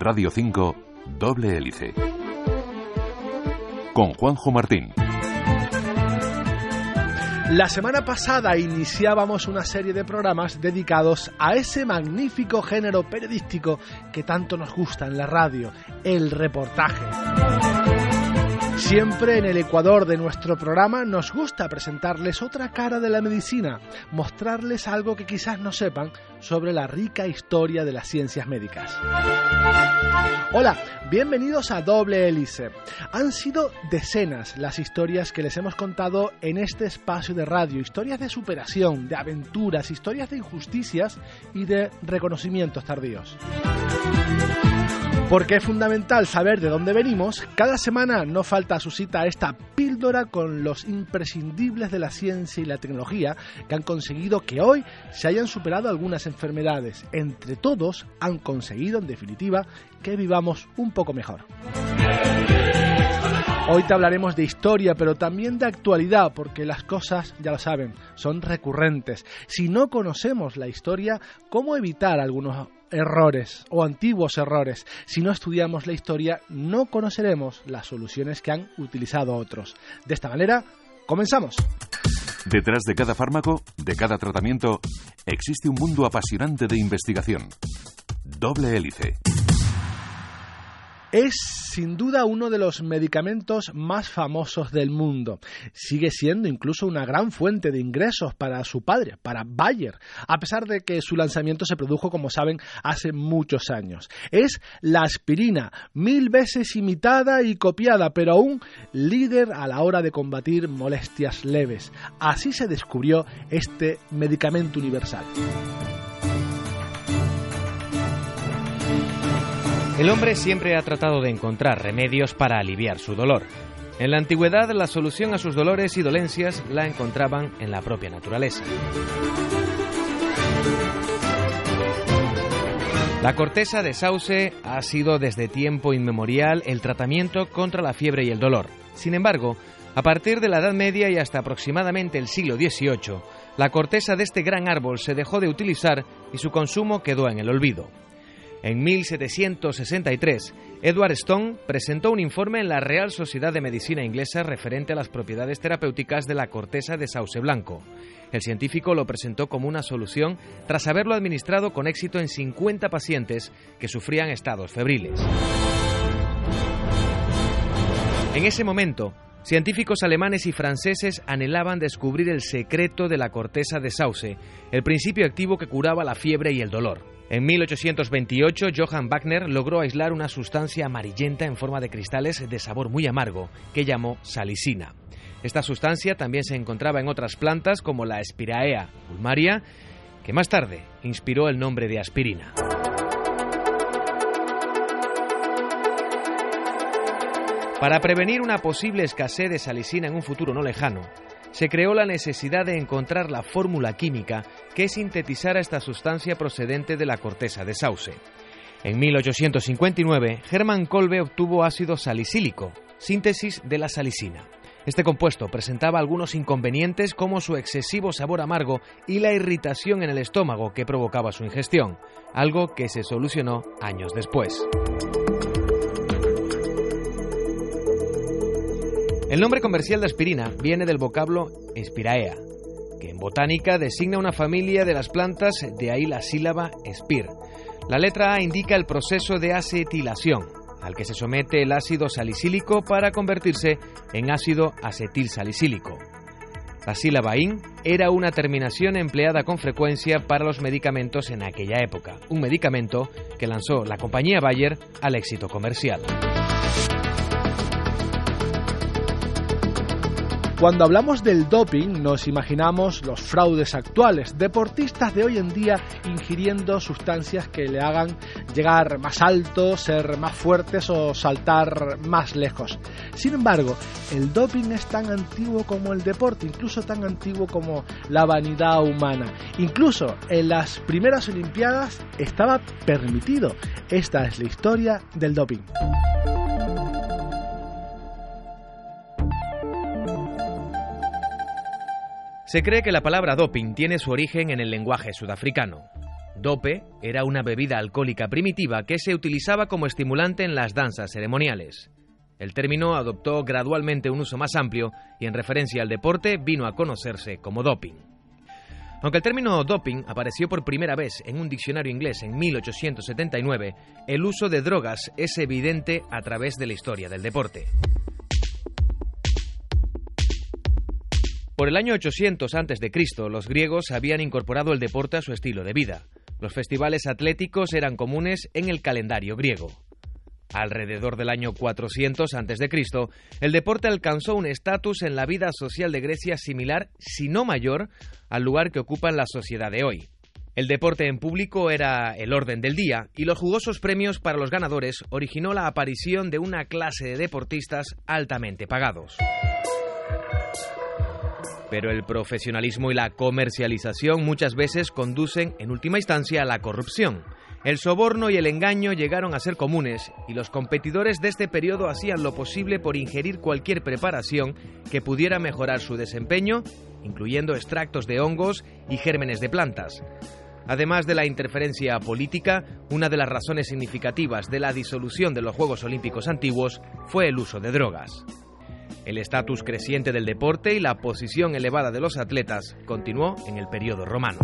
Radio 5, Doble Hélice. Con Juanjo Martín. La semana pasada iniciábamos una serie de programas dedicados a ese magnífico género periodístico que tanto nos gusta en la radio, el reportaje. Siempre en el ecuador de nuestro programa nos gusta presentarles otra cara de la medicina, mostrarles algo que quizás no sepan sobre la rica historia de las ciencias médicas. Hola, bienvenidos a Doble Hélice. Han sido decenas las historias que les hemos contado en este espacio de radio, historias de superación, de aventuras, historias de injusticias y de reconocimientos tardíos. Porque es fundamental saber de dónde venimos, cada semana no falta a su cita esta píldora con los imprescindibles de la ciencia y la tecnología que han conseguido que hoy se hayan superado algunas enfermedades. Entre todos han conseguido, en definitiva, que vivamos un poco mejor. Hoy te hablaremos de historia, pero también de actualidad, porque las cosas, ya lo saben, son recurrentes. Si no conocemos la historia, ¿cómo evitar algunos errores o antiguos errores. Si no estudiamos la historia, no conoceremos las soluciones que han utilizado otros. De esta manera, comenzamos. Detrás de cada fármaco, de cada tratamiento, existe un mundo apasionante de investigación. Doble hélice es sin duda uno de los medicamentos más famosos del mundo. Sigue siendo incluso una gran fuente de ingresos para su padre, para Bayer, a pesar de que su lanzamiento se produjo, como saben, hace muchos años. Es la aspirina, mil veces imitada y copiada, pero aún líder a la hora de combatir molestias leves. Así se descubrió este medicamento universal. El hombre siempre ha tratado de encontrar remedios para aliviar su dolor. En la antigüedad la solución a sus dolores y dolencias la encontraban en la propia naturaleza. La corteza de sauce ha sido desde tiempo inmemorial el tratamiento contra la fiebre y el dolor. Sin embargo, a partir de la Edad Media y hasta aproximadamente el siglo XVIII, la corteza de este gran árbol se dejó de utilizar y su consumo quedó en el olvido. En 1763, Edward Stone presentó un informe en la Real Sociedad de Medicina Inglesa referente a las propiedades terapéuticas de la corteza de sauce blanco. El científico lo presentó como una solución tras haberlo administrado con éxito en 50 pacientes que sufrían estados febriles. En ese momento, Científicos alemanes y franceses anhelaban descubrir el secreto de la corteza de sauce, el principio activo que curaba la fiebre y el dolor. En 1828, Johann Wagner logró aislar una sustancia amarillenta en forma de cristales de sabor muy amargo, que llamó salicina. Esta sustancia también se encontraba en otras plantas como la Spiraea ulmaria, que más tarde inspiró el nombre de aspirina. Para prevenir una posible escasez de salicina en un futuro no lejano, se creó la necesidad de encontrar la fórmula química que sintetizara esta sustancia procedente de la corteza de sauce. En 1859, Hermann Kolbe obtuvo ácido salicílico, síntesis de la salicina. Este compuesto presentaba algunos inconvenientes como su excesivo sabor amargo y la irritación en el estómago que provocaba su ingestión, algo que se solucionó años después. El nombre comercial de aspirina viene del vocablo Spiraea, que en botánica designa una familia de las plantas, de ahí la sílaba spir. La letra A indica el proceso de acetilación, al que se somete el ácido salicílico para convertirse en ácido acetilsalicílico. La sílaba IN era una terminación empleada con frecuencia para los medicamentos en aquella época, un medicamento que lanzó la compañía Bayer al éxito comercial. Cuando hablamos del doping nos imaginamos los fraudes actuales, deportistas de hoy en día ingiriendo sustancias que le hagan llegar más alto, ser más fuertes o saltar más lejos. Sin embargo, el doping es tan antiguo como el deporte, incluso tan antiguo como la vanidad humana. Incluso en las primeras Olimpiadas estaba permitido. Esta es la historia del doping. Se cree que la palabra doping tiene su origen en el lenguaje sudafricano. Dope era una bebida alcohólica primitiva que se utilizaba como estimulante en las danzas ceremoniales. El término adoptó gradualmente un uso más amplio y en referencia al deporte vino a conocerse como doping. Aunque el término doping apareció por primera vez en un diccionario inglés en 1879, el uso de drogas es evidente a través de la historia del deporte. Por el año 800 a.C., los griegos habían incorporado el deporte a su estilo de vida. Los festivales atléticos eran comunes en el calendario griego. Alrededor del año 400 a.C., el deporte alcanzó un estatus en la vida social de Grecia similar, si no mayor, al lugar que ocupa en la sociedad de hoy. El deporte en público era el orden del día y los jugosos premios para los ganadores originó la aparición de una clase de deportistas altamente pagados. Pero el profesionalismo y la comercialización muchas veces conducen, en última instancia, a la corrupción. El soborno y el engaño llegaron a ser comunes y los competidores de este periodo hacían lo posible por ingerir cualquier preparación que pudiera mejorar su desempeño, incluyendo extractos de hongos y gérmenes de plantas. Además de la interferencia política, una de las razones significativas de la disolución de los Juegos Olímpicos antiguos fue el uso de drogas. El estatus creciente del deporte y la posición elevada de los atletas continuó en el periodo romano.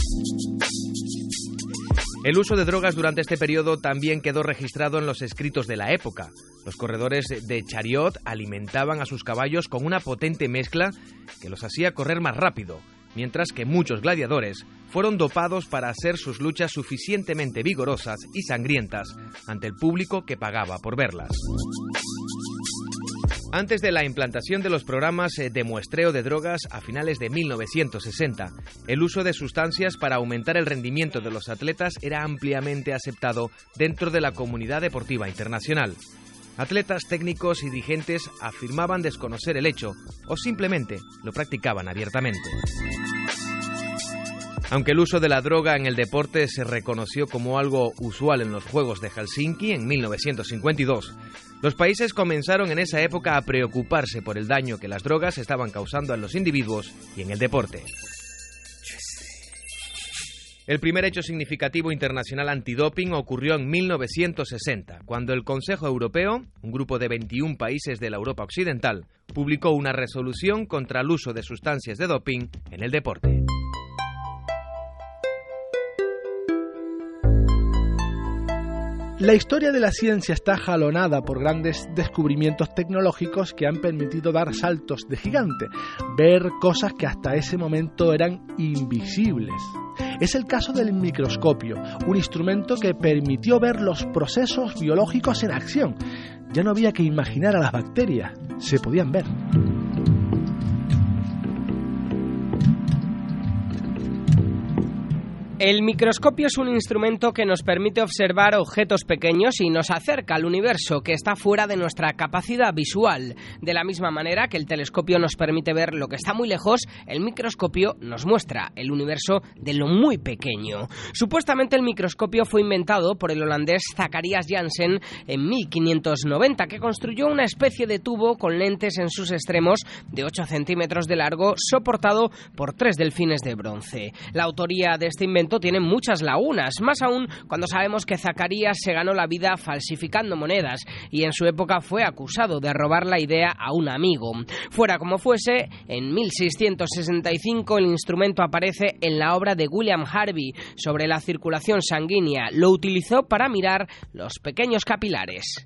El uso de drogas durante este periodo también quedó registrado en los escritos de la época. Los corredores de chariot alimentaban a sus caballos con una potente mezcla que los hacía correr más rápido, mientras que muchos gladiadores fueron dopados para hacer sus luchas suficientemente vigorosas y sangrientas ante el público que pagaba por verlas. Antes de la implantación de los programas eh, de muestreo de drogas a finales de 1960, el uso de sustancias para aumentar el rendimiento de los atletas era ampliamente aceptado dentro de la comunidad deportiva internacional. Atletas técnicos y dirigentes afirmaban desconocer el hecho o simplemente lo practicaban abiertamente. Aunque el uso de la droga en el deporte se reconoció como algo usual en los Juegos de Helsinki en 1952, los países comenzaron en esa época a preocuparse por el daño que las drogas estaban causando en los individuos y en el deporte. El primer hecho significativo internacional antidoping ocurrió en 1960, cuando el Consejo Europeo, un grupo de 21 países de la Europa Occidental, publicó una resolución contra el uso de sustancias de doping en el deporte. La historia de la ciencia está jalonada por grandes descubrimientos tecnológicos que han permitido dar saltos de gigante, ver cosas que hasta ese momento eran invisibles. Es el caso del microscopio, un instrumento que permitió ver los procesos biológicos en acción. Ya no había que imaginar a las bacterias, se podían ver. El microscopio es un instrumento que nos permite observar objetos pequeños y nos acerca al universo que está fuera de nuestra capacidad visual. De la misma manera que el telescopio nos permite ver lo que está muy lejos, el microscopio nos muestra el universo de lo muy pequeño. Supuestamente el microscopio fue inventado por el holandés Zacharias Janssen en 1590, que construyó una especie de tubo con lentes en sus extremos de 8 centímetros de largo, soportado por tres delfines de bronce. La autoría de este invento tiene muchas lagunas, más aún cuando sabemos que Zacarías se ganó la vida falsificando monedas y en su época fue acusado de robar la idea a un amigo. Fuera como fuese, en 1665 el instrumento aparece en la obra de William Harvey sobre la circulación sanguínea. Lo utilizó para mirar los pequeños capilares.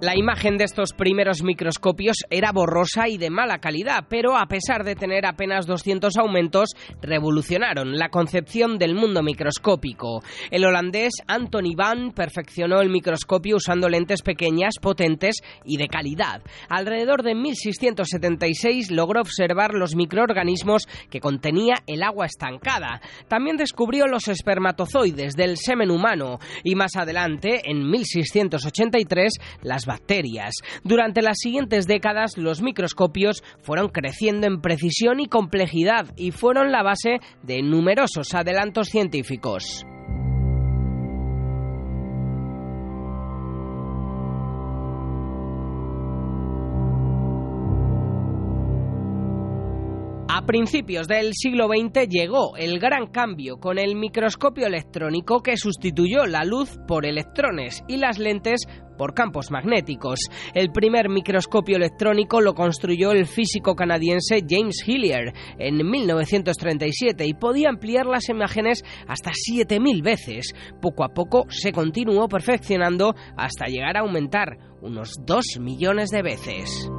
La imagen de estos primeros microscopios era borrosa y de mala calidad, pero a pesar de tener apenas 200 aumentos, revolucionaron la concepción del mundo microscópico. El holandés Anthony Van perfeccionó el microscopio usando lentes pequeñas, potentes y de calidad. Alrededor de 1676 logró observar los microorganismos que contenía el agua estancada. También descubrió los espermatozoides del semen humano y más adelante, en 1683, las bacterias. Durante las siguientes décadas los microscopios fueron creciendo en precisión y complejidad y fueron la base de numerosos adelantos científicos. A principios del siglo XX llegó el gran cambio con el microscopio electrónico que sustituyó la luz por electrones y las lentes por campos magnéticos. El primer microscopio electrónico lo construyó el físico canadiense James Hillier en 1937 y podía ampliar las imágenes hasta 7000 veces. Poco a poco se continuó perfeccionando hasta llegar a aumentar unos 2 millones de veces.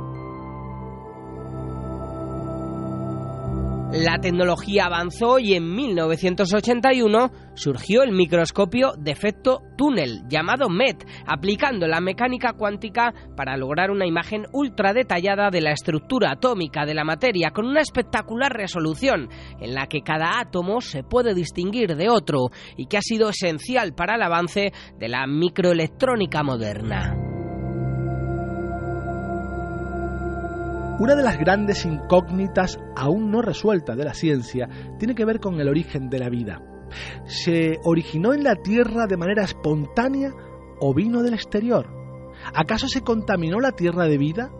La tecnología avanzó y en 1981 surgió el microscopio de efecto túnel llamado MET, aplicando la mecánica cuántica para lograr una imagen ultra detallada de la estructura atómica de la materia con una espectacular resolución en la que cada átomo se puede distinguir de otro y que ha sido esencial para el avance de la microelectrónica moderna. Una de las grandes incógnitas aún no resueltas de la ciencia tiene que ver con el origen de la vida. ¿Se originó en la Tierra de manera espontánea o vino del exterior? ¿Acaso se contaminó la Tierra de vida?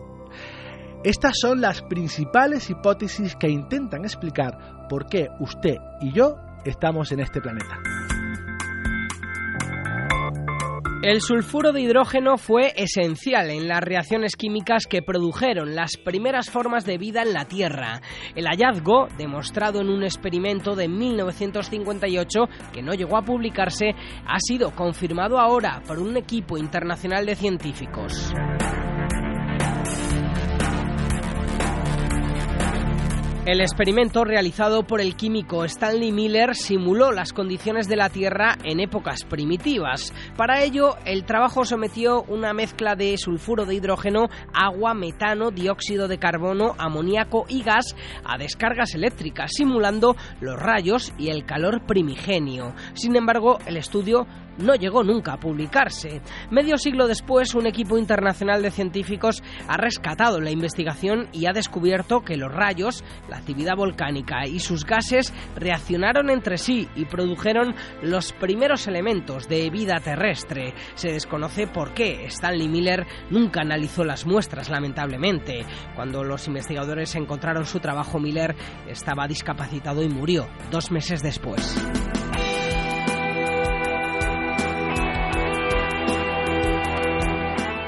Estas son las principales hipótesis que intentan explicar por qué usted y yo estamos en este planeta. El sulfuro de hidrógeno fue esencial en las reacciones químicas que produjeron las primeras formas de vida en la Tierra. El hallazgo, demostrado en un experimento de 1958 que no llegó a publicarse, ha sido confirmado ahora por un equipo internacional de científicos. El experimento realizado por el químico Stanley Miller simuló las condiciones de la Tierra en épocas primitivas. Para ello, el trabajo sometió una mezcla de sulfuro de hidrógeno, agua, metano, dióxido de carbono, amoníaco y gas a descargas eléctricas, simulando los rayos y el calor primigenio. Sin embargo, el estudio no llegó nunca a publicarse. Medio siglo después, un equipo internacional de científicos ha rescatado la investigación y ha descubierto que los rayos, la actividad volcánica y sus gases reaccionaron entre sí y produjeron los primeros elementos de vida terrestre. Se desconoce por qué Stanley Miller nunca analizó las muestras, lamentablemente. Cuando los investigadores encontraron su trabajo, Miller estaba discapacitado y murió dos meses después.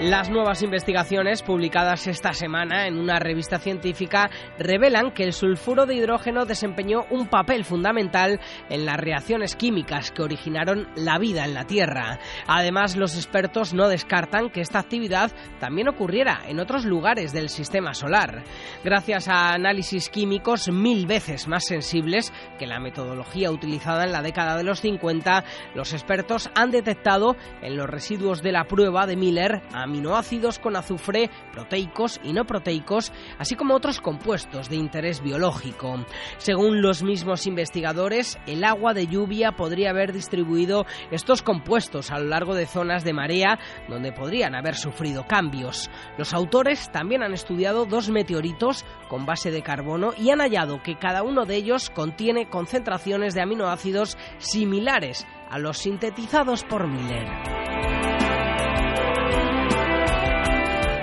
Las nuevas investigaciones publicadas esta semana en una revista científica revelan que el sulfuro de hidrógeno desempeñó un papel fundamental en las reacciones químicas que originaron la vida en la Tierra. Además, los expertos no descartan que esta actividad también ocurriera en otros lugares del sistema solar. Gracias a análisis químicos mil veces más sensibles que la metodología utilizada en la década de los 50, los expertos han detectado en los residuos de la prueba de Miller aminoácidos con azufre, proteicos y no proteicos, así como otros compuestos de interés biológico. Según los mismos investigadores, el agua de lluvia podría haber distribuido estos compuestos a lo largo de zonas de marea donde podrían haber sufrido cambios. Los autores también han estudiado dos meteoritos con base de carbono y han hallado que cada uno de ellos contiene concentraciones de aminoácidos similares a los sintetizados por Miller.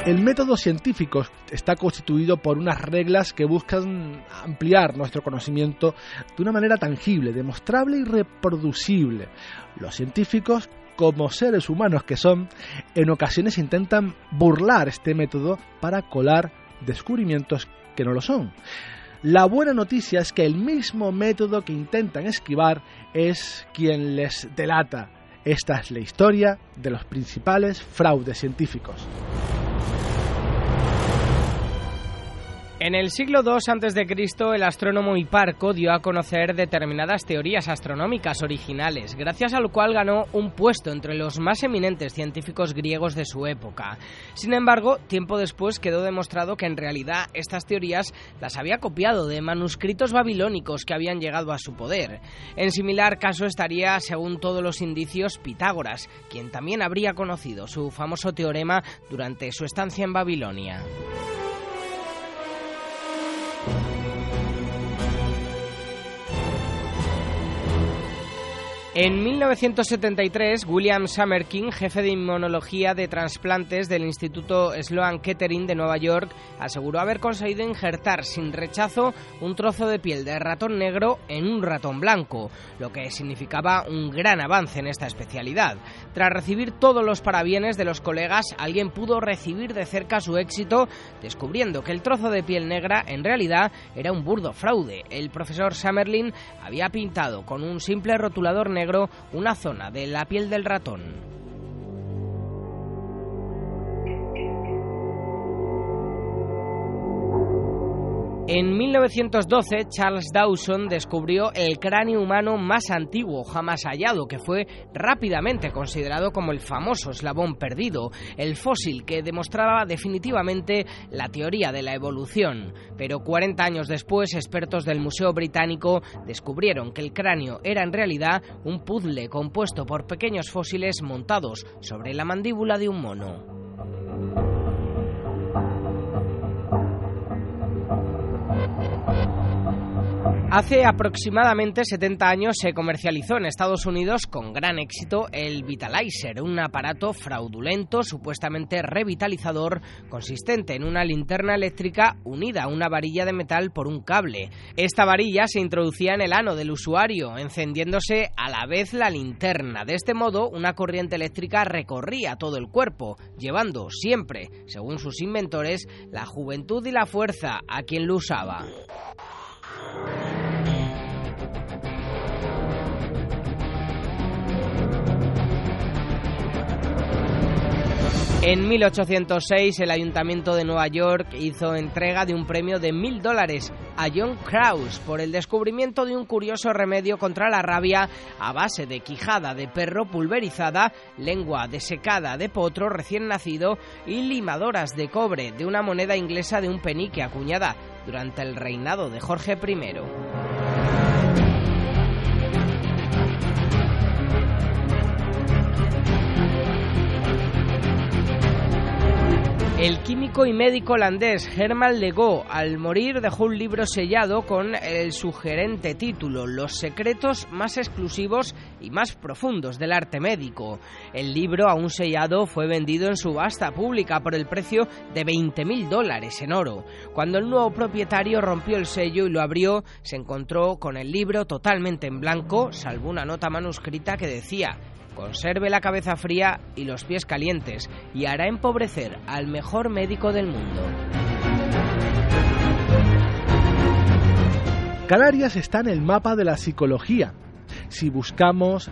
El método científico está constituido por unas reglas que buscan ampliar nuestro conocimiento de una manera tangible, demostrable y reproducible. Los científicos, como seres humanos que son, en ocasiones intentan burlar este método para colar descubrimientos que no lo son. La buena noticia es que el mismo método que intentan esquivar es quien les delata. Esta es la historia de los principales fraudes científicos. En el siglo II a.C., el astrónomo Hiparco dio a conocer determinadas teorías astronómicas originales, gracias a lo cual ganó un puesto entre los más eminentes científicos griegos de su época. Sin embargo, tiempo después quedó demostrado que en realidad estas teorías las había copiado de manuscritos babilónicos que habían llegado a su poder. En similar caso estaría, según todos los indicios, Pitágoras, quien también habría conocido su famoso teorema durante su estancia en Babilonia. En 1973, William Summerkin, jefe de inmunología de trasplantes del Instituto Sloan Kettering de Nueva York, aseguró haber conseguido injertar sin rechazo un trozo de piel de ratón negro en un ratón blanco, lo que significaba un gran avance en esta especialidad. Tras recibir todos los parabienes de los colegas, alguien pudo recibir de cerca su éxito, descubriendo que el trozo de piel negra en realidad era un burdo fraude. El profesor Summerlin había pintado con un simple rotulador negro una zona de la piel del ratón. En 1912, Charles Dawson descubrió el cráneo humano más antiguo jamás hallado, que fue rápidamente considerado como el famoso eslabón perdido, el fósil que demostraba definitivamente la teoría de la evolución. Pero 40 años después, expertos del Museo Británico descubrieron que el cráneo era en realidad un puzzle compuesto por pequeños fósiles montados sobre la mandíbula de un mono. Hace aproximadamente 70 años se comercializó en Estados Unidos con gran éxito el Vitalizer, un aparato fraudulento supuestamente revitalizador consistente en una linterna eléctrica unida a una varilla de metal por un cable. Esta varilla se introducía en el ano del usuario, encendiéndose a la vez la linterna. De este modo, una corriente eléctrica recorría todo el cuerpo, llevando siempre, según sus inventores, la juventud y la fuerza a quien lo usaba. En 1806 el Ayuntamiento de Nueva York hizo entrega de un premio de mil dólares a John Krause por el descubrimiento de un curioso remedio contra la rabia a base de quijada de perro pulverizada, lengua desecada de potro recién nacido y limadoras de cobre de una moneda inglesa de un penique acuñada durante el reinado de Jorge I. El químico y médico holandés Herman Lego, al morir, dejó un libro sellado con el sugerente título Los secretos más exclusivos y más profundos del arte médico. El libro, aún sellado, fue vendido en subasta pública por el precio de 20.000 dólares en oro. Cuando el nuevo propietario rompió el sello y lo abrió, se encontró con el libro totalmente en blanco, salvo una nota manuscrita que decía conserve la cabeza fría y los pies calientes y hará empobrecer al mejor médico del mundo. Canarias está en el mapa de la psicología. Si buscamos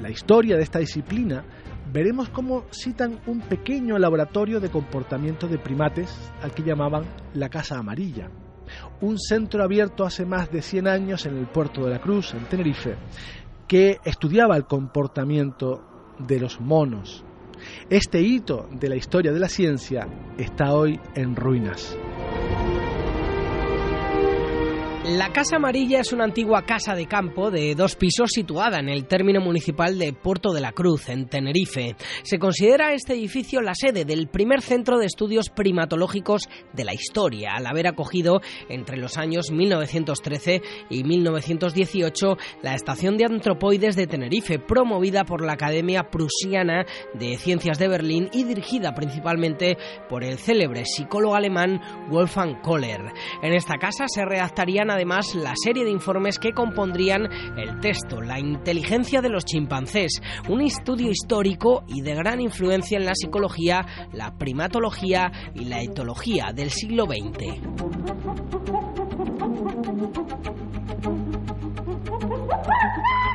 la historia de esta disciplina, veremos cómo citan un pequeño laboratorio de comportamiento de primates al que llamaban la Casa Amarilla. Un centro abierto hace más de 100 años en el puerto de la Cruz, en Tenerife, que estudiaba el comportamiento de los monos. Este hito de la historia de la ciencia está hoy en ruinas. La Casa Amarilla es una antigua casa de campo de dos pisos situada en el término municipal de Puerto de la Cruz, en Tenerife. Se considera este edificio la sede del primer centro de estudios primatológicos de la historia, al haber acogido entre los años 1913 y 1918 la Estación de Antropoides de Tenerife, promovida por la Academia Prusiana de Ciencias de Berlín y dirigida principalmente por el célebre psicólogo alemán Wolfgang Kohler. En esta casa se redactarían además la serie de informes que compondrían el texto La inteligencia de los chimpancés, un estudio histórico y de gran influencia en la psicología, la primatología y la etología del siglo XX.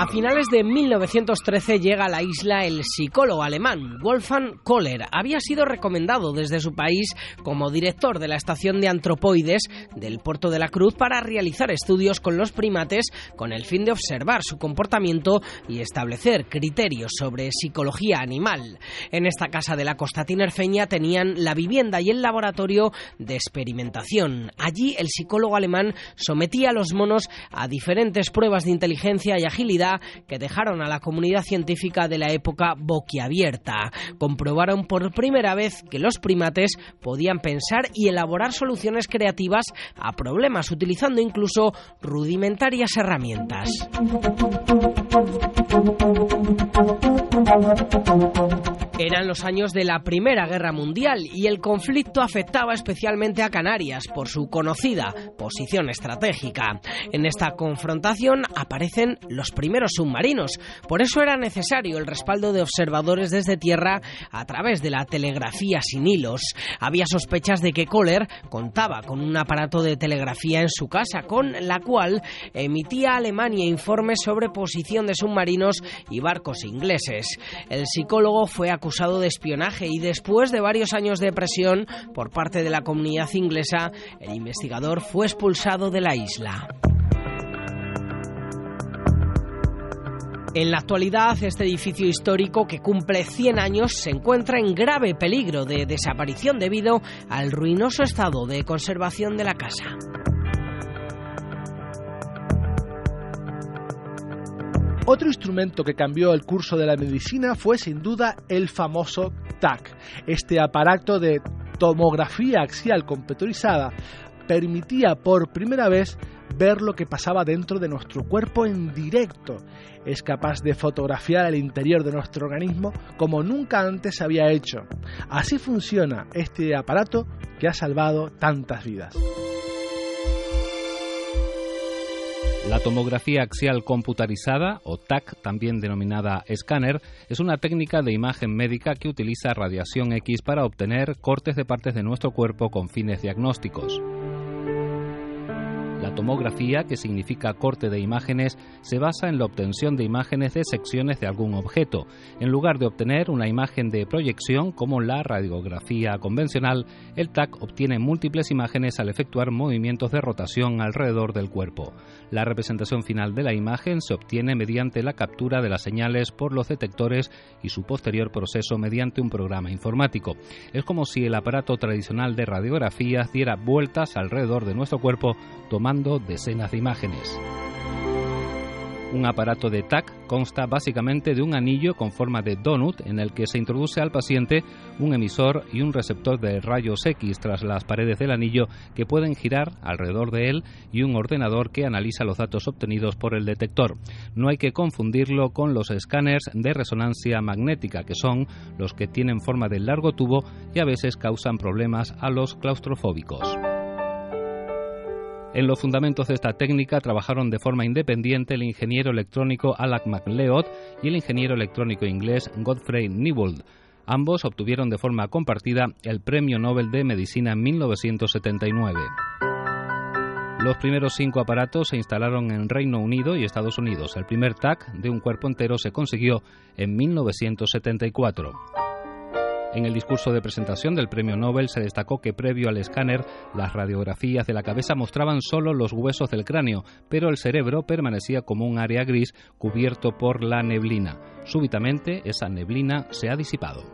A finales de 1913 llega a la isla el psicólogo alemán Wolfgang Kohler. Había sido recomendado desde su país como director de la estación de antropoides del Puerto de la Cruz para realizar estudios con los primates con el fin de observar su comportamiento y establecer criterios sobre psicología animal. En esta casa de la costa tinerfeña tenían la vivienda y el laboratorio de experimentación. Allí el psicólogo alemán sometía a los monos a diferentes pruebas de inteligencia y agilidad que dejaron a la comunidad científica de la época boquiabierta. Comprobaron por primera vez que los primates podían pensar y elaborar soluciones creativas a problemas utilizando incluso rudimentarias herramientas. Eran los años de la Primera Guerra Mundial y el conflicto afectaba especialmente a Canarias por su conocida posición estratégica. En esta confrontación aparecen los primeros submarinos, por eso era necesario el respaldo de observadores desde tierra a través de la telegrafía sin hilos. Había sospechas de que Kohler contaba con un aparato de telegrafía en su casa, con la cual emitía a Alemania informes sobre posición de submarinos y barcos ingleses. El psicólogo fue acusado de espionaje y después de varios años de presión por parte de la comunidad inglesa, el investigador fue expulsado de la isla. En la actualidad, este edificio histórico que cumple 100 años se encuentra en grave peligro de desaparición debido al ruinoso estado de conservación de la casa. Otro instrumento que cambió el curso de la medicina fue sin duda el famoso TAC. Este aparato de tomografía axial computarizada permitía por primera vez ver lo que pasaba dentro de nuestro cuerpo en directo. Es capaz de fotografiar el interior de nuestro organismo como nunca antes había hecho. Así funciona este aparato que ha salvado tantas vidas. La tomografía axial computarizada, o TAC, también denominada escáner, es una técnica de imagen médica que utiliza radiación X para obtener cortes de partes de nuestro cuerpo con fines diagnósticos. La tomografía, que significa corte de imágenes, se basa en la obtención de imágenes de secciones de algún objeto. En lugar de obtener una imagen de proyección como la radiografía convencional, el TAC obtiene múltiples imágenes al efectuar movimientos de rotación alrededor del cuerpo. La representación final de la imagen se obtiene mediante la captura de las señales por los detectores y su posterior proceso mediante un programa informático. Es como si el aparato tradicional de radiografías diera vueltas alrededor de nuestro cuerpo tomando decenas de imágenes. Un aparato de TAC consta básicamente de un anillo con forma de donut en el que se introduce al paciente un emisor y un receptor de rayos X tras las paredes del anillo que pueden girar alrededor de él y un ordenador que analiza los datos obtenidos por el detector. No hay que confundirlo con los escáneres de resonancia magnética, que son los que tienen forma de largo tubo y a veces causan problemas a los claustrofóbicos. En los fundamentos de esta técnica trabajaron de forma independiente el ingeniero electrónico Alec MacLeod y el ingeniero electrónico inglés Godfrey Newbold. Ambos obtuvieron de forma compartida el Premio Nobel de Medicina en 1979. Los primeros cinco aparatos se instalaron en Reino Unido y Estados Unidos. El primer TAC de un cuerpo entero se consiguió en 1974. En el discurso de presentación del premio Nobel se destacó que previo al escáner las radiografías de la cabeza mostraban solo los huesos del cráneo, pero el cerebro permanecía como un área gris cubierto por la neblina. Súbitamente esa neblina se ha disipado.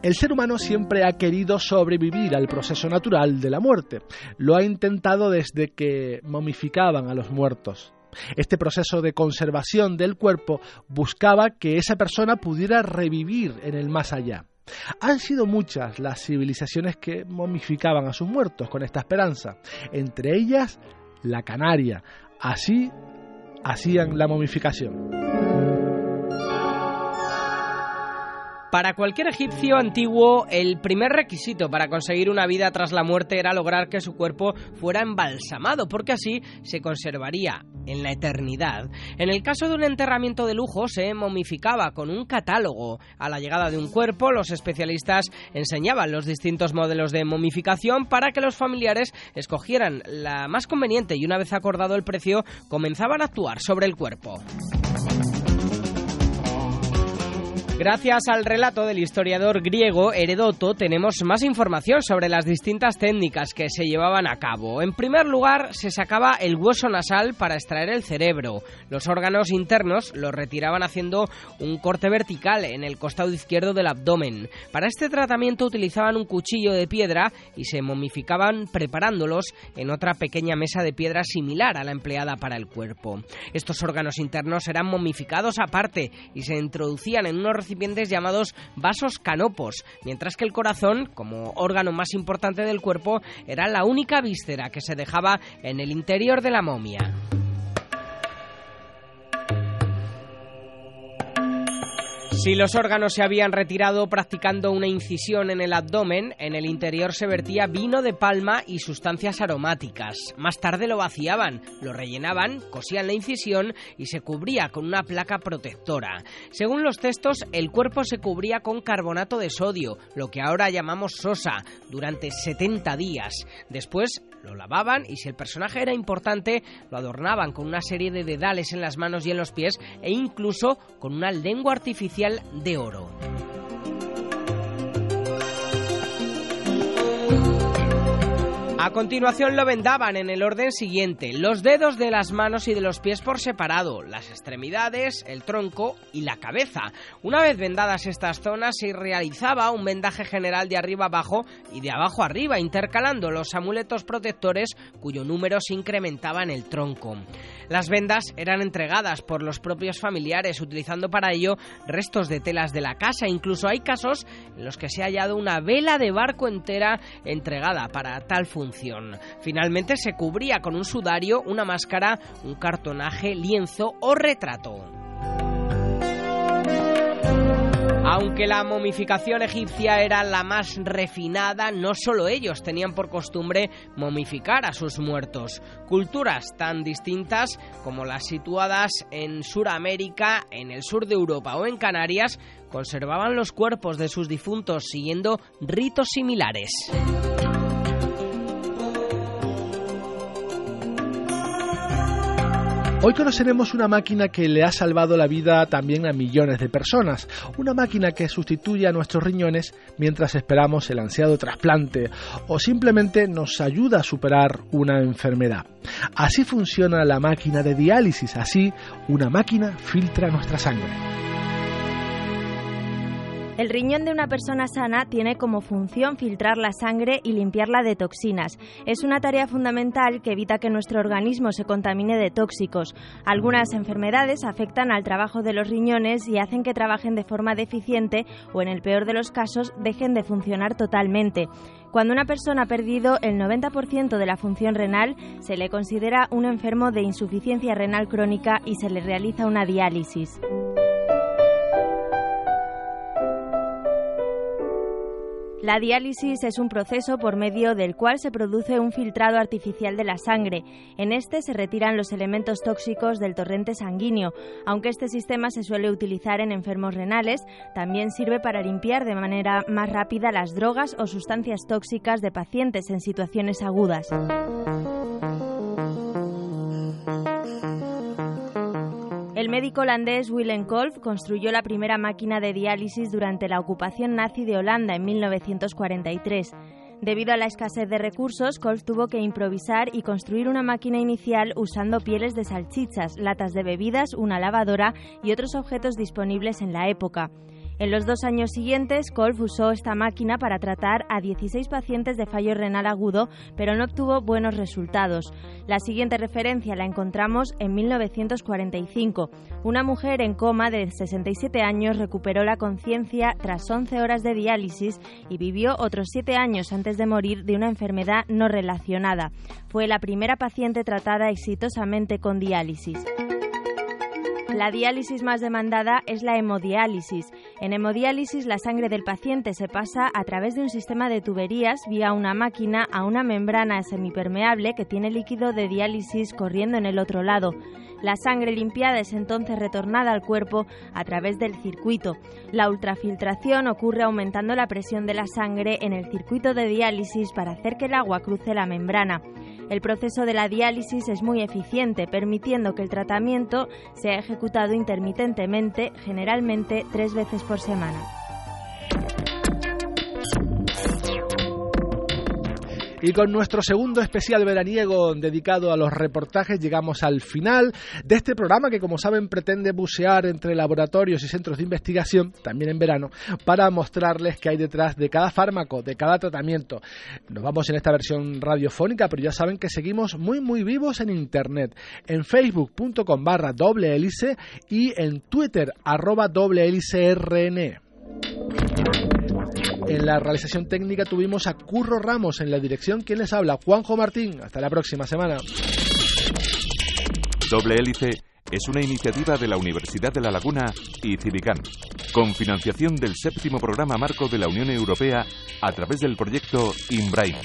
El ser humano siempre ha querido sobrevivir al proceso natural de la muerte. Lo ha intentado desde que momificaban a los muertos. Este proceso de conservación del cuerpo buscaba que esa persona pudiera revivir en el más allá. Han sido muchas las civilizaciones que momificaban a sus muertos con esta esperanza, entre ellas la Canaria. Así hacían la momificación. Para cualquier egipcio antiguo, el primer requisito para conseguir una vida tras la muerte era lograr que su cuerpo fuera embalsamado, porque así se conservaría en la eternidad. En el caso de un enterramiento de lujo, se momificaba con un catálogo. A la llegada de un cuerpo, los especialistas enseñaban los distintos modelos de momificación para que los familiares escogieran la más conveniente y una vez acordado el precio, comenzaban a actuar sobre el cuerpo. Gracias al relato del historiador griego Heredoto tenemos más información sobre las distintas técnicas que se llevaban a cabo. En primer lugar, se sacaba el hueso nasal para extraer el cerebro. Los órganos internos los retiraban haciendo un corte vertical en el costado izquierdo del abdomen. Para este tratamiento utilizaban un cuchillo de piedra y se momificaban preparándolos en otra pequeña mesa de piedra similar a la empleada para el cuerpo. Estos órganos internos eran momificados aparte y se introducían en unos recipientes llamados vasos canopos, mientras que el corazón, como órgano más importante del cuerpo, era la única víscera que se dejaba en el interior de la momia. Si los órganos se habían retirado practicando una incisión en el abdomen, en el interior se vertía vino de palma y sustancias aromáticas. Más tarde lo vaciaban, lo rellenaban, cosían la incisión y se cubría con una placa protectora. Según los textos, el cuerpo se cubría con carbonato de sodio, lo que ahora llamamos sosa, durante 70 días. Después lo lavaban y si el personaje era importante, lo adornaban con una serie de dedales en las manos y en los pies e incluso con una lengua artificial de oro. A continuación lo vendaban en el orden siguiente, los dedos de las manos y de los pies por separado, las extremidades, el tronco y la cabeza. Una vez vendadas estas zonas se realizaba un vendaje general de arriba abajo y de abajo arriba, intercalando los amuletos protectores cuyo número se incrementaba en el tronco. Las vendas eran entregadas por los propios familiares, utilizando para ello restos de telas de la casa. Incluso hay casos en los que se ha hallado una vela de barco entera entregada para tal función. Finalmente se cubría con un sudario, una máscara, un cartonaje, lienzo o retrato. Aunque la momificación egipcia era la más refinada, no solo ellos tenían por costumbre momificar a sus muertos. Culturas tan distintas como las situadas en Sudamérica, en el sur de Europa o en Canarias conservaban los cuerpos de sus difuntos siguiendo ritos similares. Hoy conoceremos una máquina que le ha salvado la vida también a millones de personas, una máquina que sustituye a nuestros riñones mientras esperamos el ansiado trasplante o simplemente nos ayuda a superar una enfermedad. Así funciona la máquina de diálisis, así una máquina filtra nuestra sangre. El riñón de una persona sana tiene como función filtrar la sangre y limpiarla de toxinas. Es una tarea fundamental que evita que nuestro organismo se contamine de tóxicos. Algunas enfermedades afectan al trabajo de los riñones y hacen que trabajen de forma deficiente o, en el peor de los casos, dejen de funcionar totalmente. Cuando una persona ha perdido el 90% de la función renal, se le considera un enfermo de insuficiencia renal crónica y se le realiza una diálisis. La diálisis es un proceso por medio del cual se produce un filtrado artificial de la sangre. En este se retiran los elementos tóxicos del torrente sanguíneo. Aunque este sistema se suele utilizar en enfermos renales, también sirve para limpiar de manera más rápida las drogas o sustancias tóxicas de pacientes en situaciones agudas. El médico holandés Willem Kolf construyó la primera máquina de diálisis durante la ocupación nazi de Holanda en 1943. Debido a la escasez de recursos, Kolf tuvo que improvisar y construir una máquina inicial usando pieles de salchichas, latas de bebidas, una lavadora y otros objetos disponibles en la época. En los dos años siguientes, Kolf usó esta máquina para tratar a 16 pacientes de fallo renal agudo, pero no obtuvo buenos resultados. La siguiente referencia la encontramos en 1945. Una mujer en coma de 67 años recuperó la conciencia tras 11 horas de diálisis y vivió otros 7 años antes de morir de una enfermedad no relacionada. Fue la primera paciente tratada exitosamente con diálisis. La diálisis más demandada es la hemodiálisis. En hemodiálisis la sangre del paciente se pasa a través de un sistema de tuberías vía una máquina a una membrana semipermeable que tiene líquido de diálisis corriendo en el otro lado. La sangre limpiada es entonces retornada al cuerpo a través del circuito. La ultrafiltración ocurre aumentando la presión de la sangre en el circuito de diálisis para hacer que el agua cruce la membrana. El proceso de la diálisis es muy eficiente, permitiendo que el tratamiento sea ejecutado intermitentemente, generalmente tres veces por semana. Y con nuestro segundo especial veraniego dedicado a los reportajes llegamos al final de este programa que como saben pretende bucear entre laboratorios y centros de investigación, también en verano, para mostrarles qué hay detrás de cada fármaco, de cada tratamiento. Nos vamos en esta versión radiofónica, pero ya saben que seguimos muy muy vivos en internet, en facebook.com barra doble hélice y en twitter arroba doble hélice rn. En la realización técnica tuvimos a Curro Ramos en la dirección. ¿Quién les habla? Juanjo Martín. Hasta la próxima semana. Doble Hélice es una iniciativa de la Universidad de La Laguna y Civicán, con financiación del séptimo programa marco de la Unión Europea a través del proyecto INBRAIN